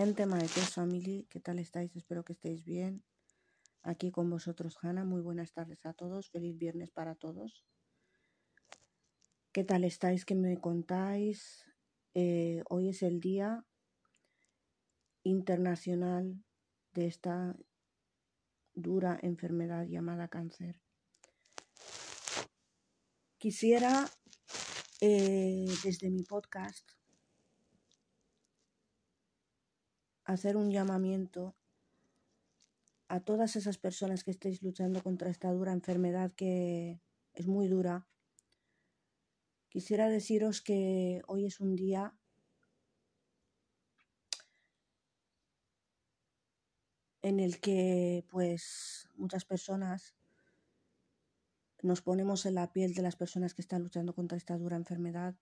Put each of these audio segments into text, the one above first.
Gente, Maekes Family, ¿qué tal estáis? Espero que estéis bien. Aquí con vosotros, Hanna. Muy buenas tardes a todos. Feliz viernes para todos. ¿Qué tal estáis? ¿Qué me contáis? Eh, hoy es el Día Internacional de esta dura enfermedad llamada cáncer. Quisiera, eh, desde mi podcast, hacer un llamamiento a todas esas personas que estéis luchando contra esta dura enfermedad que es muy dura. Quisiera deciros que hoy es un día en el que pues muchas personas nos ponemos en la piel de las personas que están luchando contra esta dura enfermedad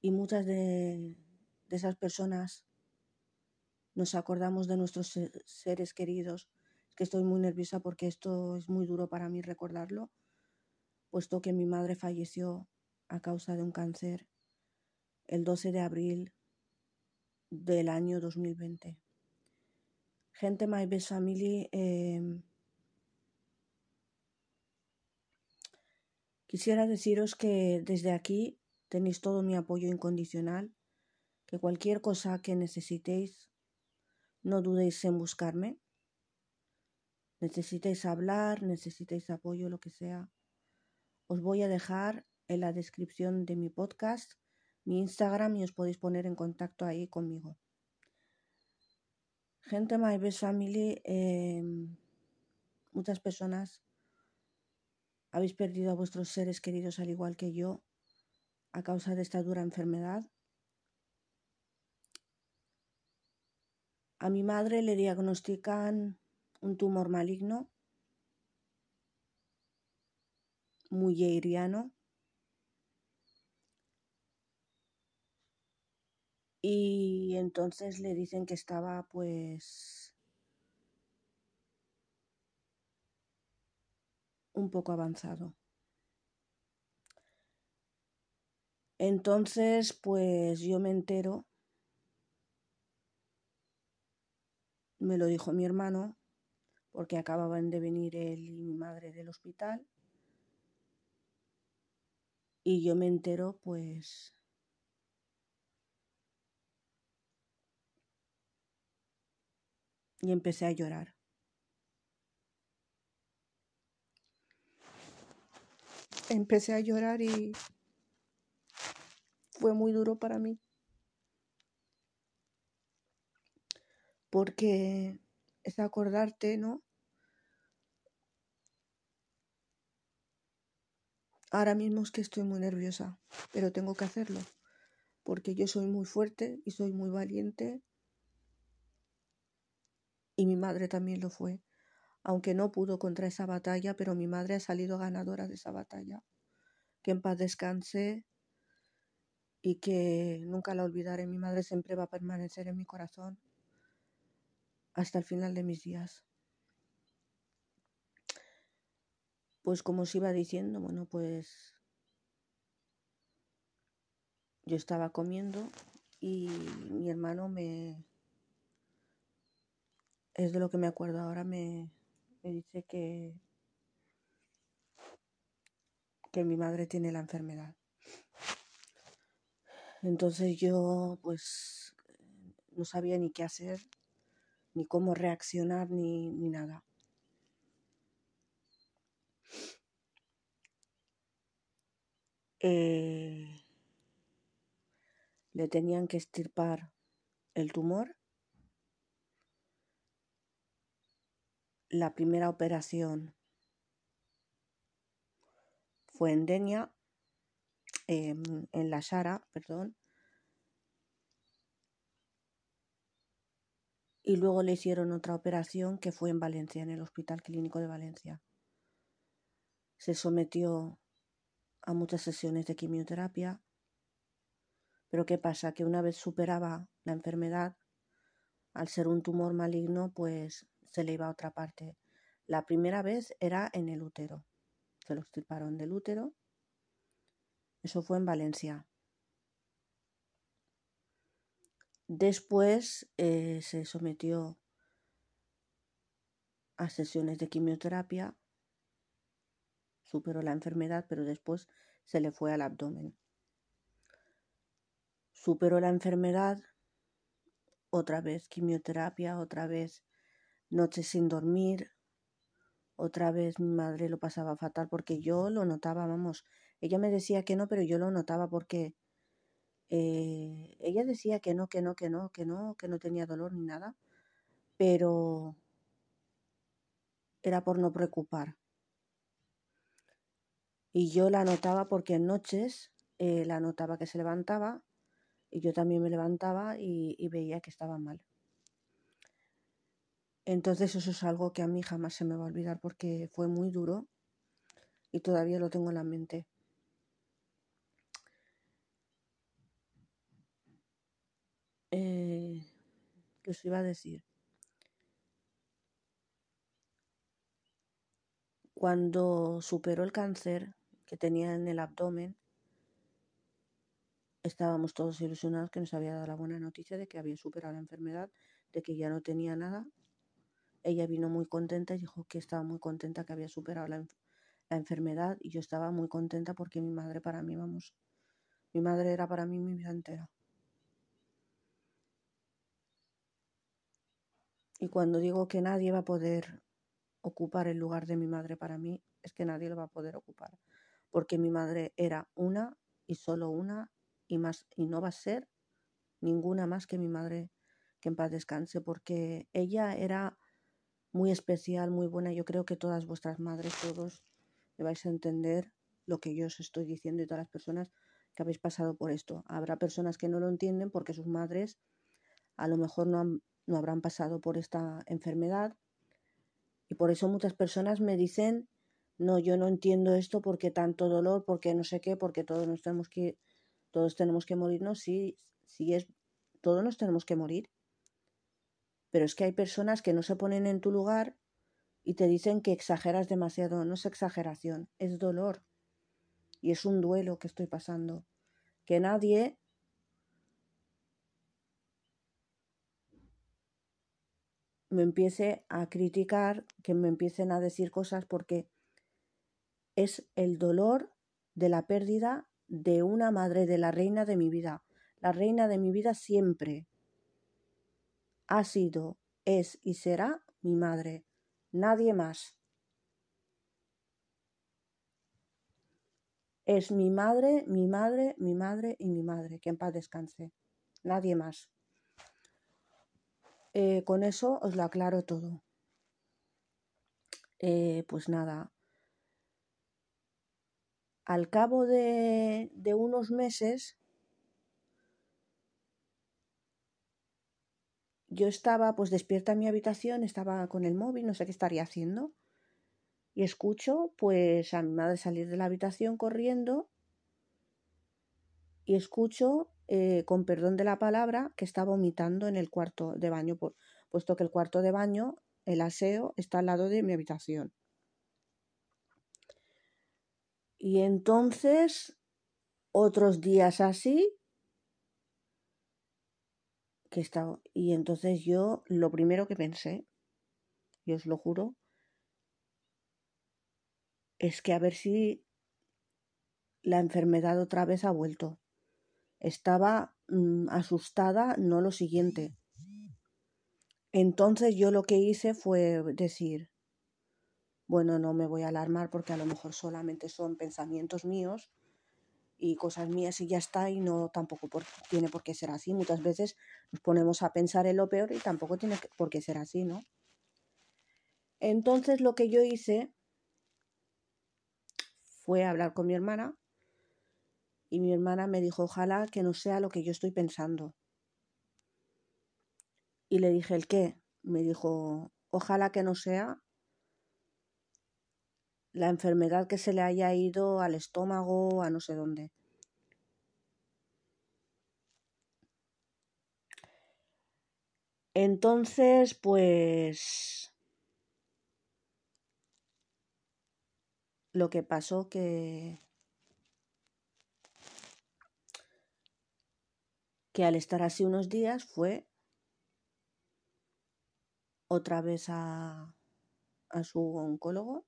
y muchas de, de esas personas nos acordamos de nuestros seres queridos. Que estoy muy nerviosa porque esto es muy duro para mí recordarlo, puesto que mi madre falleció a causa de un cáncer el 12 de abril del año 2020. Gente, My Best Family, eh, quisiera deciros que desde aquí tenéis todo mi apoyo incondicional, que cualquier cosa que necesitéis no dudéis en buscarme. Necesitáis hablar, necesitáis apoyo, lo que sea. Os voy a dejar en la descripción de mi podcast mi Instagram y os podéis poner en contacto ahí conmigo. Gente My Best Family, eh, muchas personas habéis perdido a vuestros seres queridos al igual que yo a causa de esta dura enfermedad A mi madre le diagnostican un tumor maligno muy iriano y entonces le dicen que estaba pues un poco avanzado. Entonces, pues yo me entero Me lo dijo mi hermano porque acababan de venir él y mi madre del hospital. Y yo me entero pues y empecé a llorar. Empecé a llorar y fue muy duro para mí. Porque es acordarte, ¿no? Ahora mismo es que estoy muy nerviosa, pero tengo que hacerlo, porque yo soy muy fuerte y soy muy valiente, y mi madre también lo fue, aunque no pudo contra esa batalla, pero mi madre ha salido ganadora de esa batalla. Que en paz descanse y que nunca la olvidaré. Mi madre siempre va a permanecer en mi corazón hasta el final de mis días. Pues como os iba diciendo, bueno, pues yo estaba comiendo y mi hermano me... Es de lo que me acuerdo ahora, me, me dice que, que mi madre tiene la enfermedad. Entonces yo pues no sabía ni qué hacer ni cómo reaccionar, ni, ni nada. Eh, le tenían que estirpar el tumor. La primera operación fue en Denia, en la Shara, perdón, y luego le hicieron otra operación que fue en Valencia, en el Hospital Clínico de Valencia. Se sometió a muchas sesiones de quimioterapia, pero ¿qué pasa? Que una vez superaba la enfermedad, al ser un tumor maligno, pues se le iba a otra parte. La primera vez era en el útero. Se lo extirparon del útero. Eso fue en Valencia. Después eh, se sometió a sesiones de quimioterapia, superó la enfermedad, pero después se le fue al abdomen. Superó la enfermedad, otra vez quimioterapia, otra vez noches sin dormir, otra vez mi madre lo pasaba fatal porque yo lo notaba, vamos, ella me decía que no, pero yo lo notaba porque eh, ella decía que no, que no, que no, que no, que no tenía dolor ni nada, pero era por no preocupar. Y yo la notaba porque en noches eh, la notaba que se levantaba y yo también me levantaba y, y veía que estaba mal. Entonces eso es algo que a mí jamás se me va a olvidar porque fue muy duro y todavía lo tengo en la mente. Eh, ¿Qué os iba a decir? Cuando superó el cáncer que tenía en el abdomen, estábamos todos ilusionados que nos había dado la buena noticia de que había superado la enfermedad, de que ya no tenía nada. Ella vino muy contenta y dijo que estaba muy contenta que había superado la, la enfermedad y yo estaba muy contenta porque mi madre para mí, vamos, mi madre era para mí mi vida entera. Y cuando digo que nadie va a poder ocupar el lugar de mi madre para mí, es que nadie lo va a poder ocupar. Porque mi madre era una y solo una y más y no va a ser ninguna más que mi madre que en paz descanse porque ella era muy especial, muy buena. Yo creo que todas vuestras madres, todos, me vais a entender lo que yo os estoy diciendo y todas las personas que habéis pasado por esto. Habrá personas que no lo entienden porque sus madres a lo mejor no han no habrán pasado por esta enfermedad. Y por eso muchas personas me dicen, no, yo no entiendo esto porque tanto dolor, porque no sé qué, porque todos nos tenemos que, todos tenemos que morirnos, sí, sí es, todos nos tenemos que morir. Pero es que hay personas que no se ponen en tu lugar y te dicen que exageras demasiado. No es exageración, es dolor. Y es un duelo que estoy pasando. Que nadie me empiece a criticar, que me empiecen a decir cosas porque es el dolor de la pérdida de una madre, de la reina de mi vida. La reina de mi vida siempre ha sido, es y será mi madre, nadie más. Es mi madre, mi madre, mi madre y mi madre, que en paz descanse. Nadie más. Eh, con eso os lo aclaro todo. Eh, pues nada, al cabo de, de unos meses yo estaba pues despierta en mi habitación, estaba con el móvil, no sé qué estaría haciendo, y escucho pues a mi madre salir de la habitación corriendo y escucho eh, con perdón de la palabra, que está vomitando en el cuarto de baño, puesto que el cuarto de baño, el aseo, está al lado de mi habitación. Y entonces, otros días así, que estaba, y entonces yo lo primero que pensé, y os lo juro, es que a ver si la enfermedad otra vez ha vuelto. Estaba mm, asustada, no lo siguiente. Entonces yo lo que hice fue decir, bueno, no me voy a alarmar porque a lo mejor solamente son pensamientos míos y cosas mías y ya está y no tampoco tiene por qué ser así. Muchas veces nos ponemos a pensar en lo peor y tampoco tiene por qué ser así, ¿no? Entonces lo que yo hice fue hablar con mi hermana y mi hermana me dijo, ojalá que no sea lo que yo estoy pensando. Y le dije, ¿el qué? Me dijo, ojalá que no sea la enfermedad que se le haya ido al estómago, a no sé dónde. Entonces, pues lo que pasó que que al estar así unos días fue otra vez a, a su oncólogo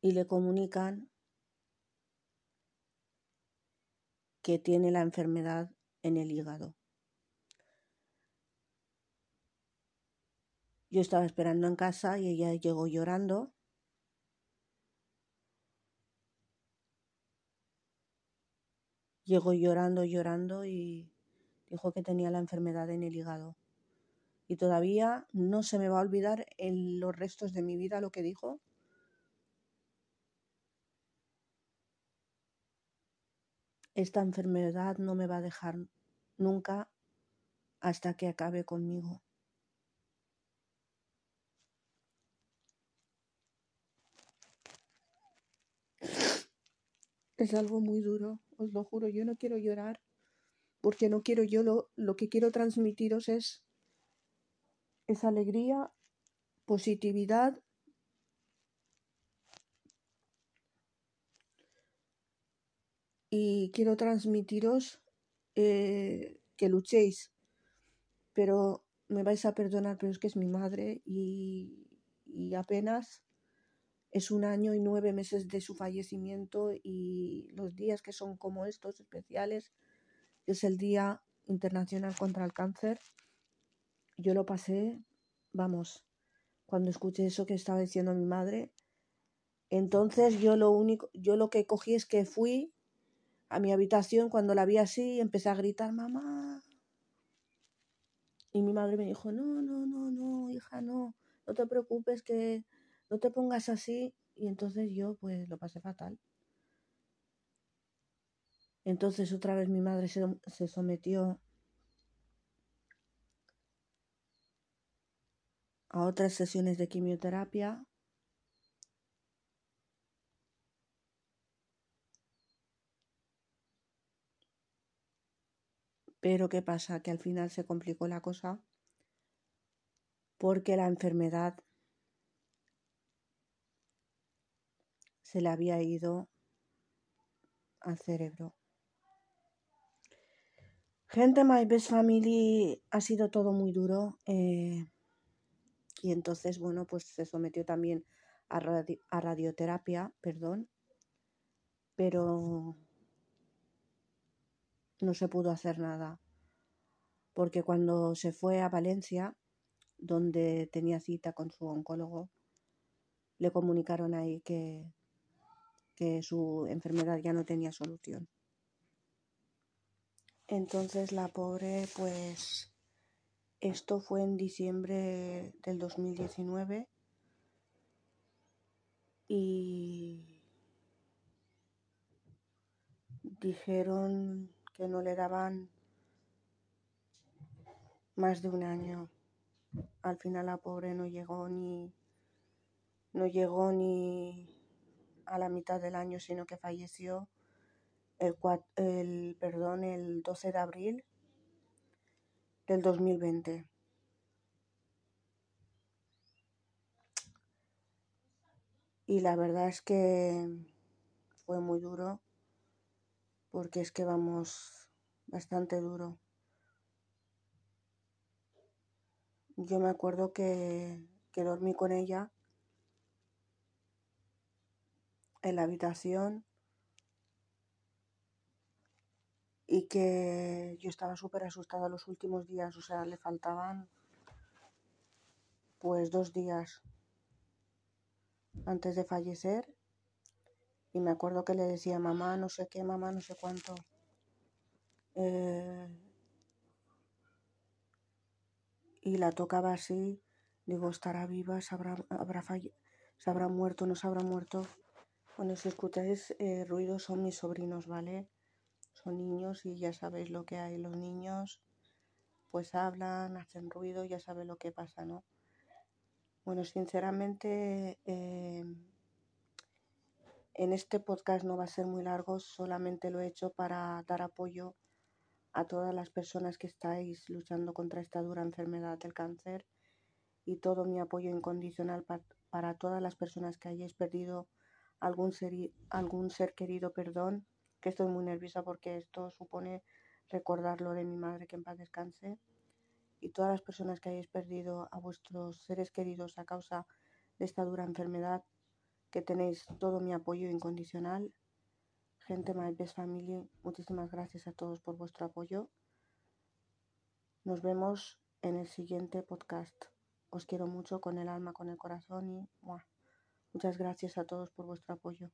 y le comunican que tiene la enfermedad en el hígado. Yo estaba esperando en casa y ella llegó llorando. Llegó llorando, llorando y dijo que tenía la enfermedad en el hígado. Y todavía no se me va a olvidar en los restos de mi vida lo que dijo. Esta enfermedad no me va a dejar nunca hasta que acabe conmigo. Es algo muy duro, os lo juro, yo no quiero llorar, porque no quiero yo, lo, lo que quiero transmitiros es esa alegría, positividad y quiero transmitiros eh, que luchéis, pero me vais a perdonar, pero es que es mi madre y, y apenas es un año y nueve meses de su fallecimiento y los días que son como estos especiales, es el Día Internacional contra el Cáncer, yo lo pasé, vamos, cuando escuché eso que estaba diciendo mi madre, entonces yo lo único, yo lo que cogí es que fui a mi habitación cuando la vi así, empecé a gritar, mamá. Y mi madre me dijo, no, no, no, no, hija, no, no te preocupes que no te pongas así. Y entonces yo pues lo pasé fatal. Entonces otra vez mi madre se, se sometió a otras sesiones de quimioterapia. Pero ¿qué pasa? Que al final se complicó la cosa porque la enfermedad se le había ido al cerebro. Gente, My Best Family ha sido todo muy duro. Eh, y entonces, bueno, pues se sometió también a, a radioterapia, perdón. Pero no se pudo hacer nada. Porque cuando se fue a Valencia, donde tenía cita con su oncólogo, le comunicaron ahí que que su enfermedad ya no tenía solución. Entonces la pobre, pues, esto fue en diciembre del 2019 y dijeron que no le daban más de un año. Al final la pobre no llegó ni no llegó ni a la mitad del año, sino que falleció el, el, perdón, el 12 de abril del 2020. Y la verdad es que fue muy duro, porque es que vamos bastante duro. Yo me acuerdo que, que dormí con ella en la habitación y que yo estaba súper asustada los últimos días, o sea, le faltaban pues dos días antes de fallecer y me acuerdo que le decía mamá no sé qué, mamá no sé cuánto. Eh, y la tocaba así, digo, estará viva, se habrá, habrá se habrá muerto, no se habrá muerto. Bueno, si escucháis eh, ruidos son mis sobrinos, ¿vale? Son niños y ya sabéis lo que hay. Los niños pues hablan, hacen ruido, ya sabéis lo que pasa, ¿no? Bueno, sinceramente eh, en este podcast no va a ser muy largo, solamente lo he hecho para dar apoyo a todas las personas que estáis luchando contra esta dura enfermedad del cáncer y todo mi apoyo incondicional para, para todas las personas que hayáis perdido algún ser, algún ser querido, perdón, que estoy muy nerviosa porque esto supone recordar lo de mi madre que en paz descanse y todas las personas que hayáis perdido a vuestros seres queridos a causa de esta dura enfermedad, que tenéis todo mi apoyo incondicional. Gente, my best family, muchísimas gracias a todos por vuestro apoyo. Nos vemos en el siguiente podcast. Os quiero mucho con el alma, con el corazón y muchas gracias a todos por vuestro apoyo.